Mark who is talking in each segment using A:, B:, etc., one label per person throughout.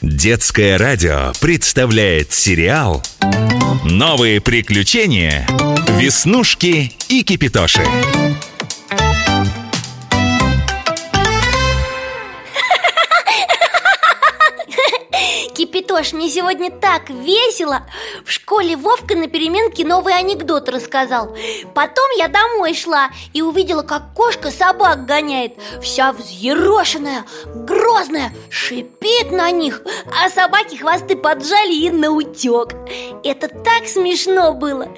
A: Детское радио представляет сериал «Новые приключения. Веснушки и Кипитоши».
B: Кипитош, мне сегодня так весело. В школе Вовка на переменке новый анекдот рассказал. Потом я домой шла и увидела, как кошка собак гоняет. Вся взъерошенная, грозная, шипит на них А собаки хвосты поджали и наутек Это так смешно было.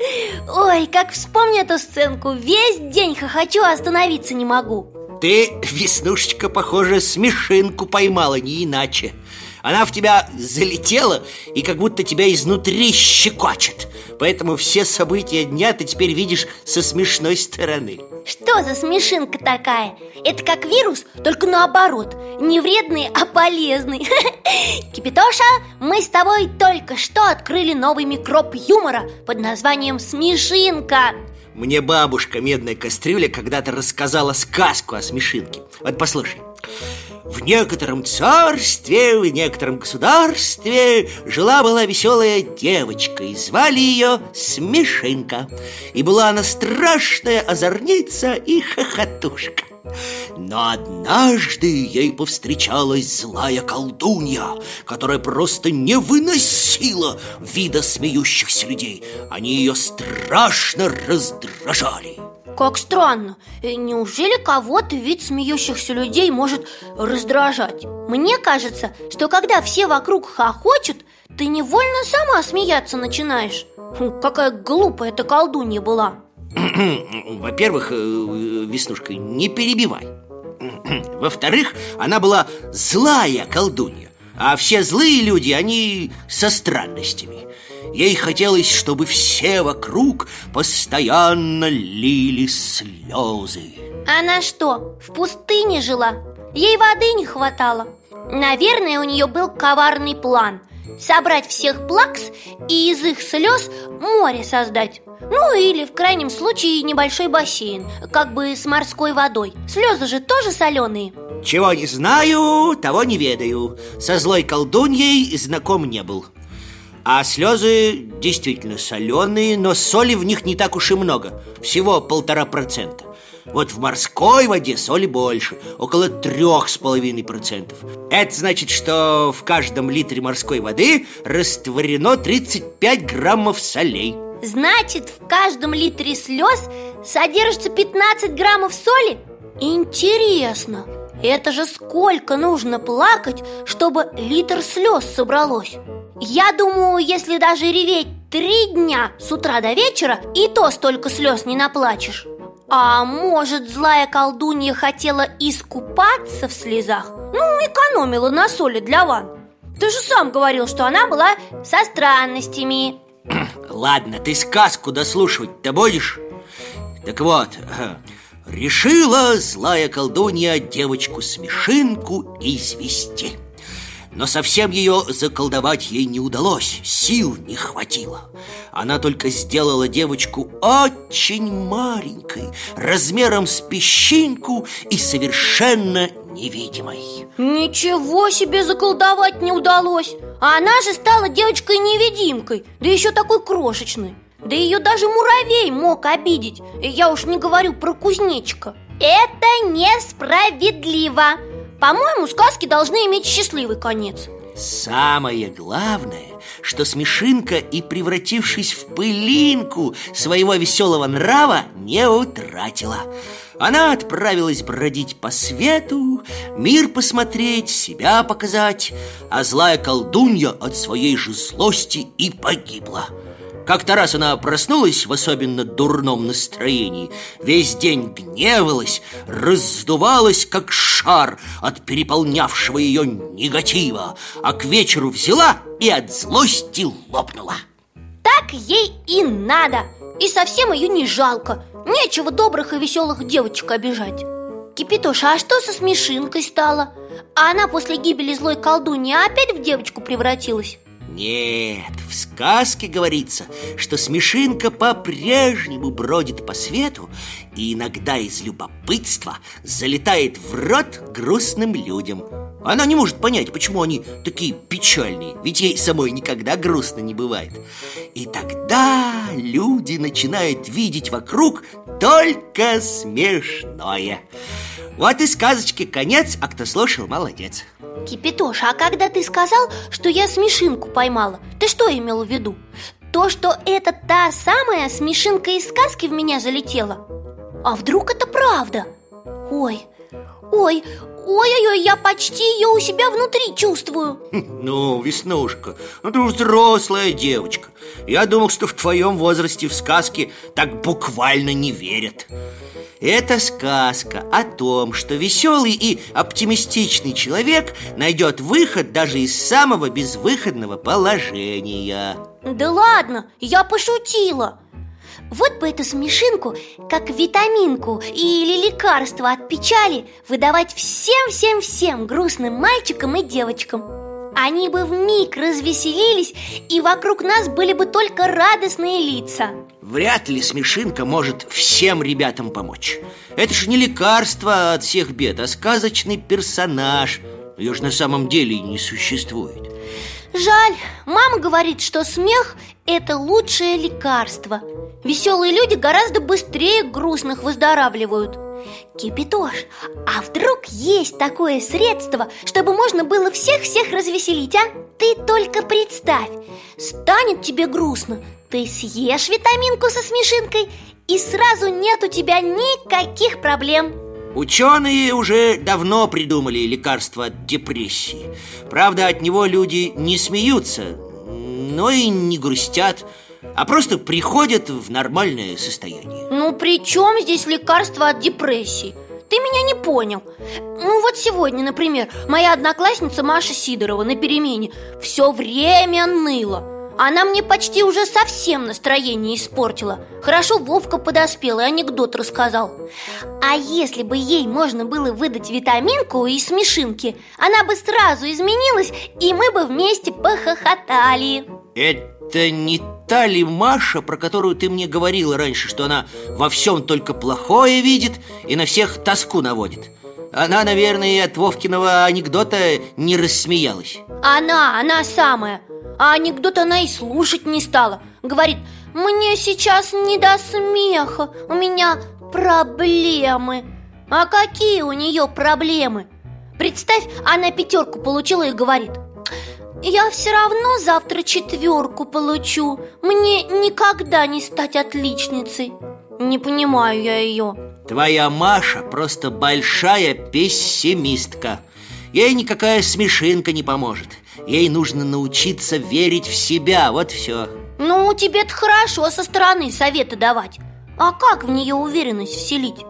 B: Ой, как вспомню эту сценку Весь день хохочу, а остановиться не могу.
C: Ты, Веснушечка, похоже, смешинку поймала, не иначе она в тебя залетела и как будто тебя изнутри щекочет. Поэтому все события дня ты теперь видишь со смешной стороны.
B: Что за смешинка такая? Это как вирус, только наоборот. Не вредный, а полезный. Кипитоша, мы с тобой только что открыли новый микроб юмора Под названием смешинка
C: Мне бабушка Медная Кастрюля когда-то рассказала сказку о смешинке. Вот послушай в некотором царстве, в некотором государстве жила-была веселая девочка, и звали ее Смешинка. И была она страшная озорница и хохотушка. Но однажды ей повстречалась злая колдунья, которая просто не выносила вида смеющихся людей. Они ее страшно раздражали.
B: Как странно, э, неужели кого-то вид смеющихся людей может раздражать? Мне кажется, что когда все вокруг хохочут, ты невольно сама смеяться начинаешь хм, Какая глупая эта колдунья была
C: Во-первых, э, Веснушка, не перебивай. Во-вторых, она была злая колдунья А все злые люди, они со странностями. Ей хотелось, чтобы все вокруг постоянно лили слезы.
B: Она что, в пустыне жила? Ей воды не хватало. Наверное, у нее был коварный план Собрать всех плакс и из их слез море создать. Ну или в крайнем случае небольшой бассейн Как бы с морской водой. Слезы же тоже соленые.
C: Чего не знаю, того не ведаю. Со злой колдуньей знаком не был. А слезы действительно соленые, но соли в них не так уж и много. Всего полтора процента Вот в морской воде соли больше, около трех с половиной процентов Это значит, что в каждом литре морской воды растворено 35 граммов солей
B: Значит, в каждом литре слез содержится 15 граммов соли? Интересно, это же сколько нужно плакать, чтобы литр слез собралось? Я думаю, если даже реветь три дня с утра до вечера И то столько слез не наплачешь А может, злая колдунья хотела искупаться в слезах? Ну, экономила на соли для ванн Ты же сам говорил, что она была со странностями
C: Ладно, ты сказку дослушивать-то будешь? Так вот, решила злая колдунья девочку-смешинку извести но совсем ее заколдовать ей не удалось, сил не хватило. Она только сделала девочку очень маленькой Размером с песчинку и совершенно невидимой.
B: Ничего себе заколдовать не удалось! А она же стала девочкой-невидимкой Да еще такой крошечной. Да ее даже муравей мог обидеть. Я уж не говорю про кузнечика. Это несправедливо по-моему, сказки должны иметь счастливый конец.
C: Самое главное, что Смешинка и превратившись в пылинку своего веселого нрава не утратила. Она отправилась бродить по свету, мир посмотреть, себя показать А злая колдунья от своей же злости и погибла как-то раз она проснулась в особенно дурном настроении. Весь день гневалась, раздувалась, как шар от переполнявшего ее негатива. А к вечеру взяла и от злости лопнула.
B: Так ей и надо. И совсем ее не жалко. Нечего добрых и веселых девочек обижать. Кипятоша, а что со смешинкой стало? А она после гибели злой колдуньи опять в девочку превратилась?
C: Нет, в сказке говорится, что Смешинка по-прежнему бродит по свету и иногда из любопытства залетает в рот грустным людям. Она не может понять, почему они такие печальные Ведь ей самой никогда грустно не бывает И тогда люди начинают видеть вокруг только смешное Вот и сказочки конец, а кто слушал, молодец
B: Кипятоша, а когда ты сказал, что я смешинку поймала Ты что имел в виду? То, что это та самая смешинка из сказки в меня залетела? А вдруг это правда? Ой, ой, ой-ой-ой, я почти ее у себя внутри чувствую
C: Ну, Веснушка, ну ты взрослая девочка Я думал, что в твоем возрасте в сказки так буквально не верят это сказка о том, что веселый и оптимистичный человек найдет выход даже из самого безвыходного положения.
B: Да ладно, я пошутила. Вот бы эту смешинку, как витаминку или лекарство от печали Выдавать всем-всем-всем грустным мальчикам и девочкам Они бы в миг развеселились, и вокруг нас были бы только радостные лица.
C: Вряд ли смешинка может всем ребятам помочь. Это же не лекарство от всех бед, а сказочный персонаж. Ее же на самом деле и не существует.
B: Жаль, мама говорит, что смех – это лучшее лекарство. Веселые люди гораздо быстрее грустных выздоравливают Кипятош, а вдруг есть такое средство, чтобы можно было всех-всех развеселить, а? Ты только представь, станет тебе грустно, ты съешь витаминку со смешинкой И сразу нет у тебя никаких проблем.
C: Ученые уже давно придумали лекарство от депрессии. Правда, от него люди не смеются, но и не грустят а просто приходят в нормальное состояние.
B: Ну при чем здесь лекарство от депрессии? Ты меня не понял. Ну вот сегодня, например, моя одноклассница Маша Сидорова на перемене Все время ныла. Она мне почти уже совсем настроение испортила. Хорошо Вовка подоспел и анекдот рассказал. А если бы ей можно было выдать витаминку и смешинки Она бы сразу изменилась, и мы бы вместе похохотали.
C: Это не та ли Маша, про которую ты мне говорила раньше Что она во всем только плохое видит и на всех тоску наводит? Она, наверное, от Вовкиного анекдота не рассмеялась.
B: Она, она самая. А анекдот она и слушать не стала. Говорит, мне сейчас не до смеха У меня проблемы А какие у нее проблемы? Представь, она пятерку получила и говорит я все равно завтра четверку получу. Мне никогда не стать отличницей. Не понимаю я ее
C: Твоя Маша просто большая пессимистка. Ей никакая смешинка не поможет. Ей нужно научиться верить в себя, вот все
B: Ну, тебе-то хорошо со стороны советы давать. А как в нее уверенность вселить?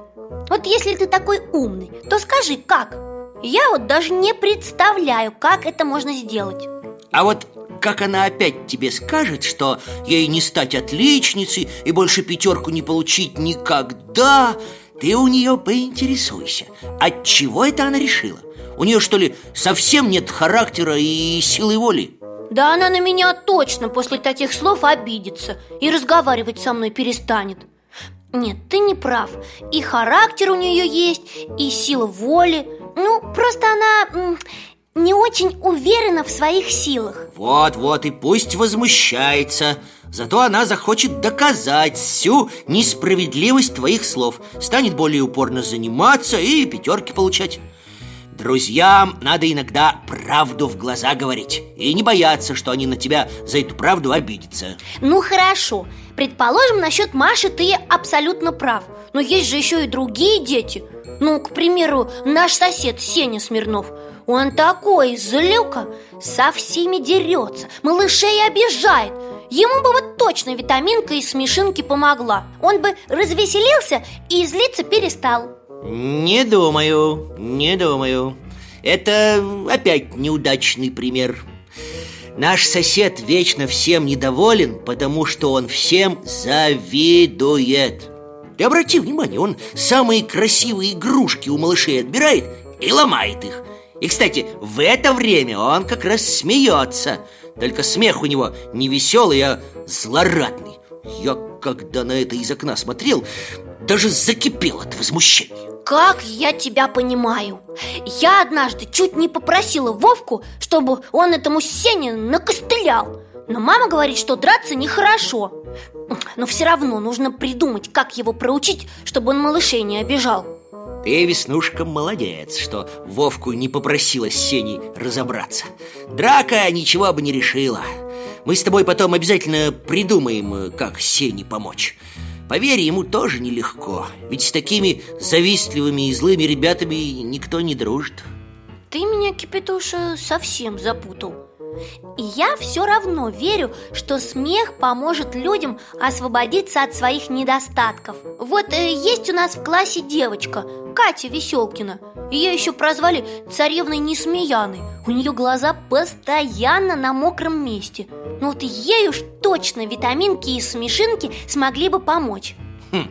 B: Вот если ты такой умный, то скажи, как? Я вот даже не представляю, как это можно сделать
C: А вот как она опять тебе скажет, что ей не стать отличницей и больше пятерку не получить никогда, ты у нее поинтересуйся, от чего это она решила? У нее, что ли, совсем нет характера и силы воли?
B: Да она на меня точно после таких слов обидится И разговаривать со мной перестанет Нет, ты не прав И характер у нее есть, и сила воли Ну, просто она не очень уверена в своих силах.
C: Вот-вот, и пусть возмущается. Зато она захочет доказать всю несправедливость твоих слов. Станет более упорно заниматься и пятерки получать. Друзьям надо иногда правду в глаза говорить И не бояться, что они на тебя за эту правду обидятся.
B: Ну хорошо, предположим, насчет Маши ты абсолютно прав. Но есть же еще и другие дети Ну, к примеру, наш сосед Сеня Смирнов. Он такой злюка, со всеми дерется, малышей обижает. Ему бы вот точно витаминка из смешинки помогла. Он бы развеселился и злиться перестал.
C: Не думаю, не думаю. Это опять неудачный пример. Наш сосед вечно всем недоволен, потому что он всем завидует Ты обрати внимание, он самые красивые игрушки у малышей отбирает и ломает их. И, кстати, в это время он как раз смеется. Только смех у него не веселый, а злорадный. Я, когда на это из окна смотрел, даже закипел от возмущения.
B: Как я тебя понимаю? Я однажды чуть не попросила Вовку, чтобы он этому Сене накостылял Но мама говорит, что драться нехорошо. Но все равно нужно придумать, как его проучить, чтобы он малышей не обижал.
C: Ты, Веснушка, молодец, что Вовку не попросила с Сеней разобраться. Драка ничего бы не решила. Мы с тобой потом обязательно придумаем, как Сене помочь. Поверь, ему тоже нелегко. Ведь с такими завистливыми и злыми ребятами никто не дружит.
B: Ты меня, Кипятуша, совсем запутал и я все равно верю, что смех поможет людям освободиться от своих недостатков. Вот э, есть у нас в классе девочка, Катя Веселкина Ее еще прозвали царевной Несмеяной. У нее глаза постоянно на мокром месте. Но вот ей уж точно витаминки и смешинки смогли бы помочь.
C: Хм.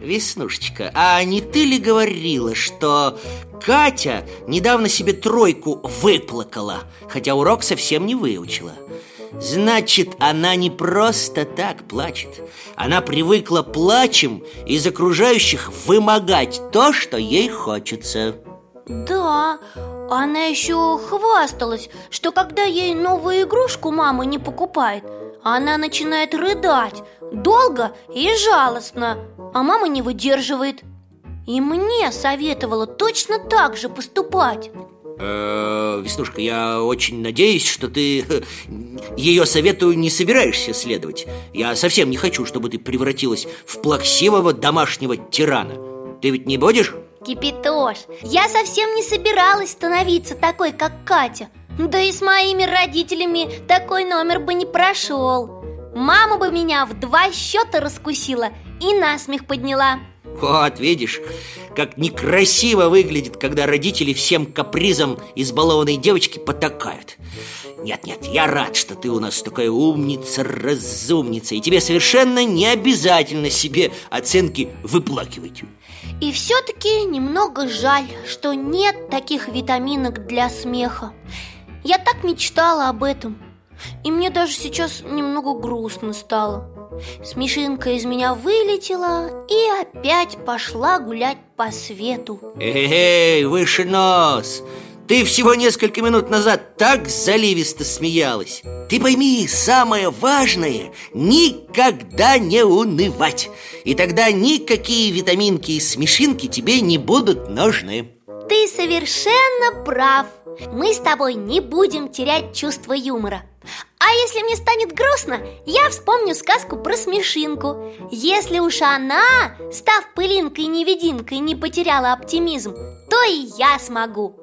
C: Веснушечка, а не ты ли говорила, что Катя недавно себе тройку выплакала, хотя урок совсем не выучила? Значит, она не просто так плачет. Она привыкла плачем из окружающих вымогать то, что ей хочется.
B: Да, она еще хвасталась, что когда ей новую игрушку мама не покупает Она начинает рыдать долго и жалостно а мама не выдерживает. И мне советовала точно так же поступать.
C: Э, Веснушка, я очень надеюсь, что ты ее совету не собираешься следовать. Я совсем не хочу, чтобы ты превратилась в плаксивого домашнего тирана. Ты ведь не будешь?
B: Кипятош, я совсем не собиралась становиться такой, как Катя. Да и с моими родителями такой номер бы не прошел Мама бы меня в два счета раскусила и насмех подняла.
C: Вот, видишь, как некрасиво выглядит, когда родители всем капризам избалованной девочки потакают. Нет-нет, я рад, что ты у нас такая умница, разумница И тебе совершенно не обязательно себе оценки выплакивать.
B: И все-таки немного жаль, что нет таких витаминок для смеха. Я так мечтала об этом И мне даже сейчас немного грустно стало. Смешинка из меня вылетела и опять пошла гулять по свету.
C: Эй, выше нос! Ты всего несколько минут назад так заливисто смеялась. Ты пойми, самое важное – никогда не унывать. И тогда никакие витаминки и смешинки тебе не будут нужны.
B: Ты совершенно прав. Мы с тобой не будем терять чувство юмора а если мне станет грустно, я вспомню сказку про смешинку. Если уж она, став пылинкой-невидимкой, не потеряла оптимизм То и я смогу.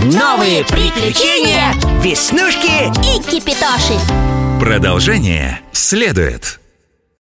C: Новые приключения Веснушки
B: и Кипитоши.
A: Продолжение следует